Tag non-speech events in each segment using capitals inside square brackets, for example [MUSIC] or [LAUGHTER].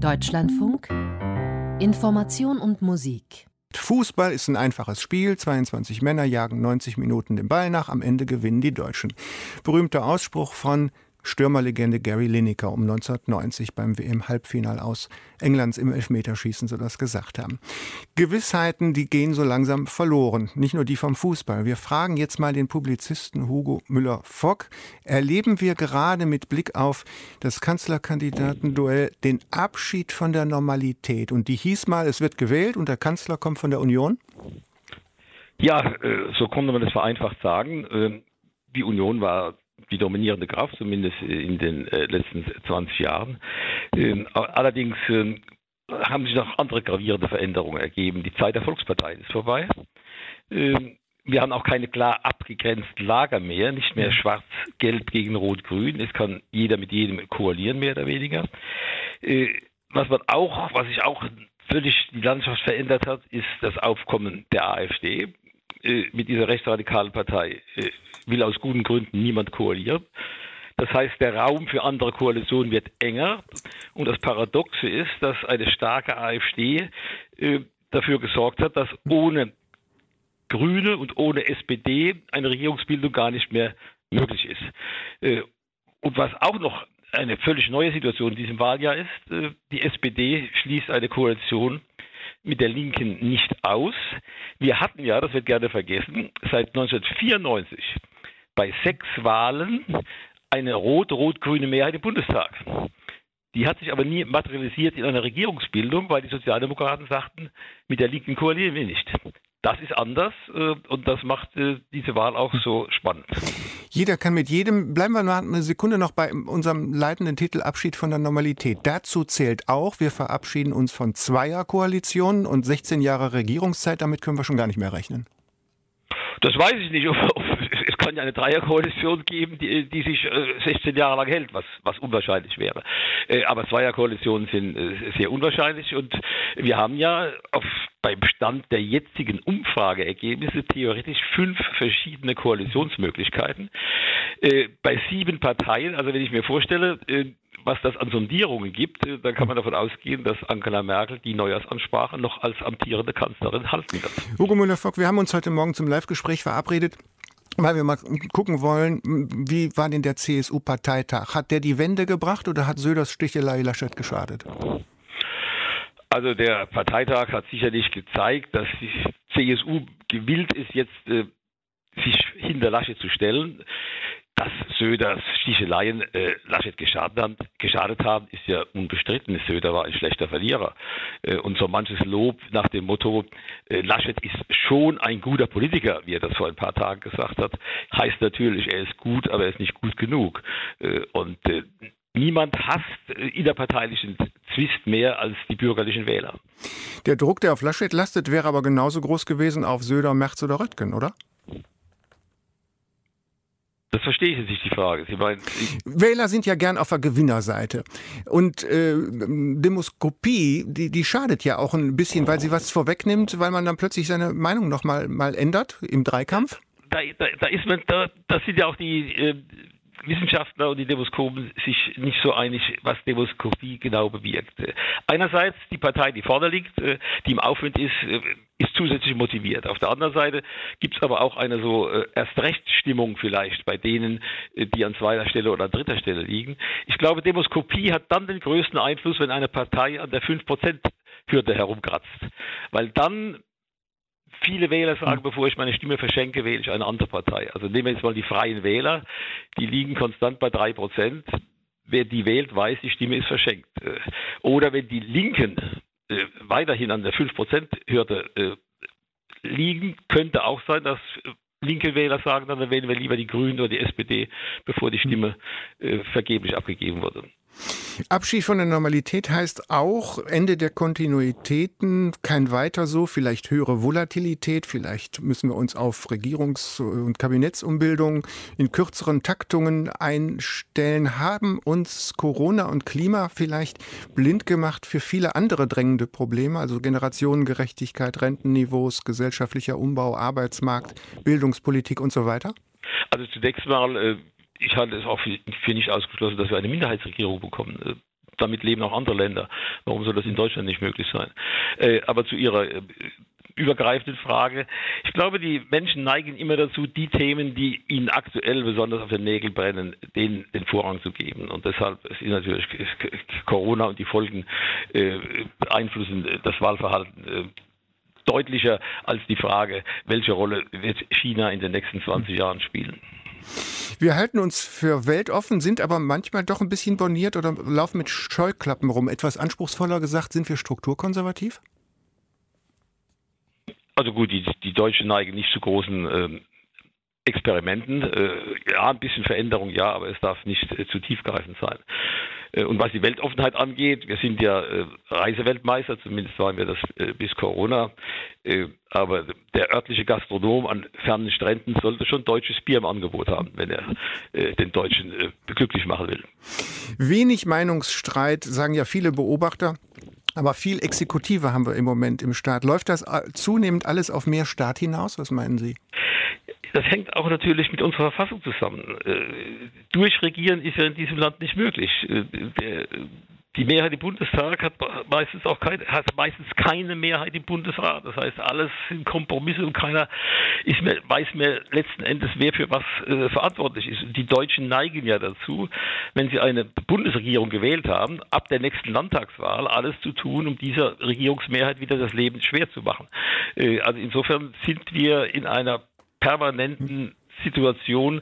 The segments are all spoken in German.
Deutschlandfunk Information und Musik Fußball ist ein einfaches Spiel. 22 Männer jagen 90 Minuten den Ball nach. Am Ende gewinnen die Deutschen. Berühmter Ausspruch von Stürmerlegende Gary Lineker um 1990 beim WM-Halbfinal aus Englands im Elfmeterschießen so das gesagt haben. Gewissheiten, die gehen so langsam verloren, nicht nur die vom Fußball. Wir fragen jetzt mal den Publizisten Hugo Müller-Fock. Erleben wir gerade mit Blick auf das Kanzlerkandidatenduell den Abschied von der Normalität? Und die hieß mal, es wird gewählt und der Kanzler kommt von der Union? Ja, äh, so konnte man das vereinfacht sagen. Ähm, die Union war die dominierende Kraft, zumindest in den äh, letzten 20 Jahren. Ähm, allerdings ähm, haben sich noch andere gravierende Veränderungen ergeben. Die Zeit der Volkspartei ist vorbei. Ähm, wir haben auch keine klar abgegrenzten Lager mehr, nicht mehr schwarz-gelb gegen rot-grün. Es kann jeder mit jedem koalieren, mehr oder weniger. Äh, was man auch, was sich auch völlig die Landschaft verändert hat, ist das Aufkommen der AfD. Äh, mit dieser rechtsradikalen Partei äh, will aus guten Gründen niemand koalieren. Das heißt, der Raum für andere Koalitionen wird enger. Und das Paradoxe ist, dass eine starke AfD äh, dafür gesorgt hat, dass ohne Grüne und ohne SPD eine Regierungsbildung gar nicht mehr möglich ist. Äh, und was auch noch eine völlig neue Situation in diesem Wahljahr ist, äh, die SPD schließt eine Koalition mit der Linken nicht aus. Wir hatten ja, das wird gerne vergessen, seit 1994 bei sechs Wahlen eine rot-rot-grüne Mehrheit im Bundestag. Die hat sich aber nie materialisiert in einer Regierungsbildung, weil die Sozialdemokraten sagten, mit der Linken koalieren wir nicht. Das ist anders äh, und das macht äh, diese Wahl auch so spannend. Jeder kann mit jedem, bleiben wir mal eine Sekunde noch bei unserem leitenden Titel Abschied von der Normalität. Dazu zählt auch, wir verabschieden uns von Zweierkoalitionen und 16 Jahre Regierungszeit, damit können wir schon gar nicht mehr rechnen. Das weiß ich nicht, [LAUGHS] ob, ob kann ja eine Dreierkoalition geben, die, die sich äh, 16 Jahre lang hält, was, was unwahrscheinlich wäre. Äh, aber Zweierkoalitionen sind äh, sehr unwahrscheinlich und wir haben ja auf, beim Stand der jetzigen Umfrageergebnisse theoretisch fünf verschiedene Koalitionsmöglichkeiten. Äh, bei sieben Parteien, also wenn ich mir vorstelle, äh, was das an Sondierungen gibt, äh, dann kann man davon ausgehen, dass Angela Merkel die Neujahrsansprache noch als amtierende Kanzlerin halten wird. Hugo Müller-Fock, wir haben uns heute Morgen zum Live-Gespräch verabredet weil wir mal gucken wollen, wie war denn der CSU-Parteitag? Hat der die Wende gebracht oder hat Söders Stichelei Laschet geschadet? Also der Parteitag hat sicherlich gezeigt, dass die CSU gewillt ist, jetzt äh, sich hinter Laschet zu stellen. Dass Söders Sticheleien äh, Laschet geschadet haben, geschadet haben, ist ja unbestritten. Söder war ein schlechter Verlierer. Äh, und so manches Lob nach dem Motto, äh, Laschet ist schon ein guter Politiker, wie er das vor ein paar Tagen gesagt hat, heißt natürlich, er ist gut, aber er ist nicht gut genug. Äh, und äh, Niemand hasst äh, innerparteilichen Zwist mehr als die bürgerlichen Wähler. Der Druck, der auf Laschet lastet, wäre aber genauso groß gewesen auf Söder, Merz oder Röttgen, oder? Das verstehe ich jetzt nicht, die Frage. Sie meinen, Wähler sind ja gern auf der Gewinnerseite. Und äh, Demoskopie, die, die schadet ja auch ein bisschen, weil sie was vorwegnimmt, weil man dann plötzlich seine Meinung noch mal, mal ändert im Dreikampf. Da, da, da ist man, da, das sind ja auch die, äh, Wissenschaftler und die Demoskopen sich nicht so einig, was Demoskopie genau bewirkt. Einerseits die Partei, die vorne liegt, äh, die im Aufwind ist, äh, ist zusätzlich motiviert. Auf der anderen Seite gibt es aber auch eine so äh, Erstrechtsstimmung vielleicht bei denen, die an zweiter Stelle oder an dritter Stelle liegen. Ich glaube, Demoskopie hat dann den größten Einfluss, wenn eine Partei an der 5% Hürde herumkratzt. Weil dann viele Wähler sagen, bevor ich meine Stimme verschenke, wähle ich eine andere Partei. Also nehmen wir jetzt mal die Freien Wähler, die liegen konstant bei drei Prozent. Wer die wählt, weiß, die Stimme ist verschenkt. Äh, oder wenn die Linken äh, weiterhin an der 5%-Hürde äh, liegen, könnte auch sein, dass linke Wähler sagen, dann wählen wir lieber die Grünen oder die SPD, bevor die Stimme vergeblich abgegeben wurde. Abschied von der Normalität heißt auch Ende der Kontinuitäten, kein weiter so, vielleicht höhere Volatilität, vielleicht müssen wir uns auf Regierungs- und Kabinettsumbildungen in kürzeren Taktungen einstellen. Haben uns Corona und Klima vielleicht blind gemacht für viele andere drängende Probleme, also Generationengerechtigkeit, Rentenniveaus, gesellschaftlicher Umbau, Arbeitsmarkt, Bildungspolitik und so weiter? Also zunächst mal äh, ich halte es auch für, für, nicht ausgeschlossen, dass wir eine Minderheitsregierung bekommen. Äh, damit leben auch andere Länder. Warum soll das in Deutschland nicht möglich sein? Äh, aber zu Ihrer äh, übergreifenden Frage. Ich glaube, die Menschen neigen immer dazu, die Themen, die ihnen aktuell besonders auf den Nägeln brennen, denen den Vorrang zu geben. Und deshalb ist natürlich Corona und die Folgen äh, beeinflussen das Wahlverhalten äh, deutlicher als die Frage, welche Rolle wird China in den nächsten 20 Jahren spielen. Wir halten uns für weltoffen, sind aber manchmal doch ein bisschen borniert oder laufen mit Scheuklappen rum. Etwas anspruchsvoller gesagt, sind wir strukturkonservativ? Also gut, die, die Deutschen neigen nicht zu großen ähm, Experimenten. Äh, ja, ein bisschen Veränderung, ja, aber es darf nicht äh, zu tiefgreifend sein. Äh, und was die Weltoffenheit angeht, wir sind ja äh, Reiseweltmeister, zumindest waren wir das äh, bis Corona. Aber der örtliche Gastronom an fernen Stränden sollte schon deutsches Bier im Angebot haben, wenn er den Deutschen glücklich machen will. Wenig Meinungsstreit, sagen ja viele Beobachter. Aber viel Exekutive haben wir im Moment im Staat. Läuft das zunehmend alles auf mehr Staat hinaus? Was meinen Sie? Das hängt auch natürlich mit unserer Verfassung zusammen. Äh, durchregieren ist ja in diesem Land nicht möglich. Äh, der, die Mehrheit im Bundestag hat meistens auch keine, hat meistens keine Mehrheit im Bundesrat. Das heißt, alles sind Kompromisse und keiner ist mehr, weiß mehr letzten Endes, wer für was äh, verantwortlich ist. Die Deutschen neigen ja dazu, wenn sie eine Bundesregierung gewählt haben, ab der nächsten Landtagswahl alles zu tun, um dieser Regierungsmehrheit wieder das Leben schwer zu machen. Äh, also insofern sind wir in einer permanenten Situation,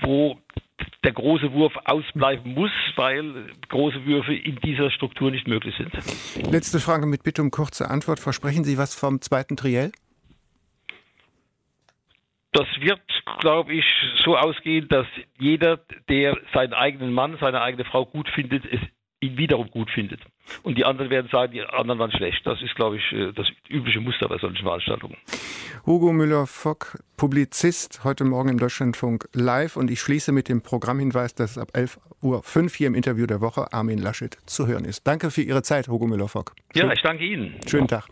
wo der große Wurf ausbleiben muss, weil große Würfe in dieser Struktur nicht möglich sind. Letzte Frage mit Bitte um kurze Antwort. Versprechen Sie was vom zweiten Triell? Das wird, glaube ich, so ausgehen, dass jeder, der seinen eigenen Mann, seine eigene Frau gut findet, es ihn wiederum gut findet. Und die anderen werden sagen, die anderen waren schlecht. Das ist, glaube ich, äh, das übliche Muster bei solchen Veranstaltungen. Hugo Müller-Fock, Publizist, heute Morgen im Deutschlandfunk live. Und ich schließe mit dem Programmhinweis, dass ab 11.05 Uhr hier im Interview der Woche Armin Laschet zu hören ist. Danke für Ihre Zeit, Hugo Müller-Fock. Ja, ich danke Ihnen. Schönen Tag.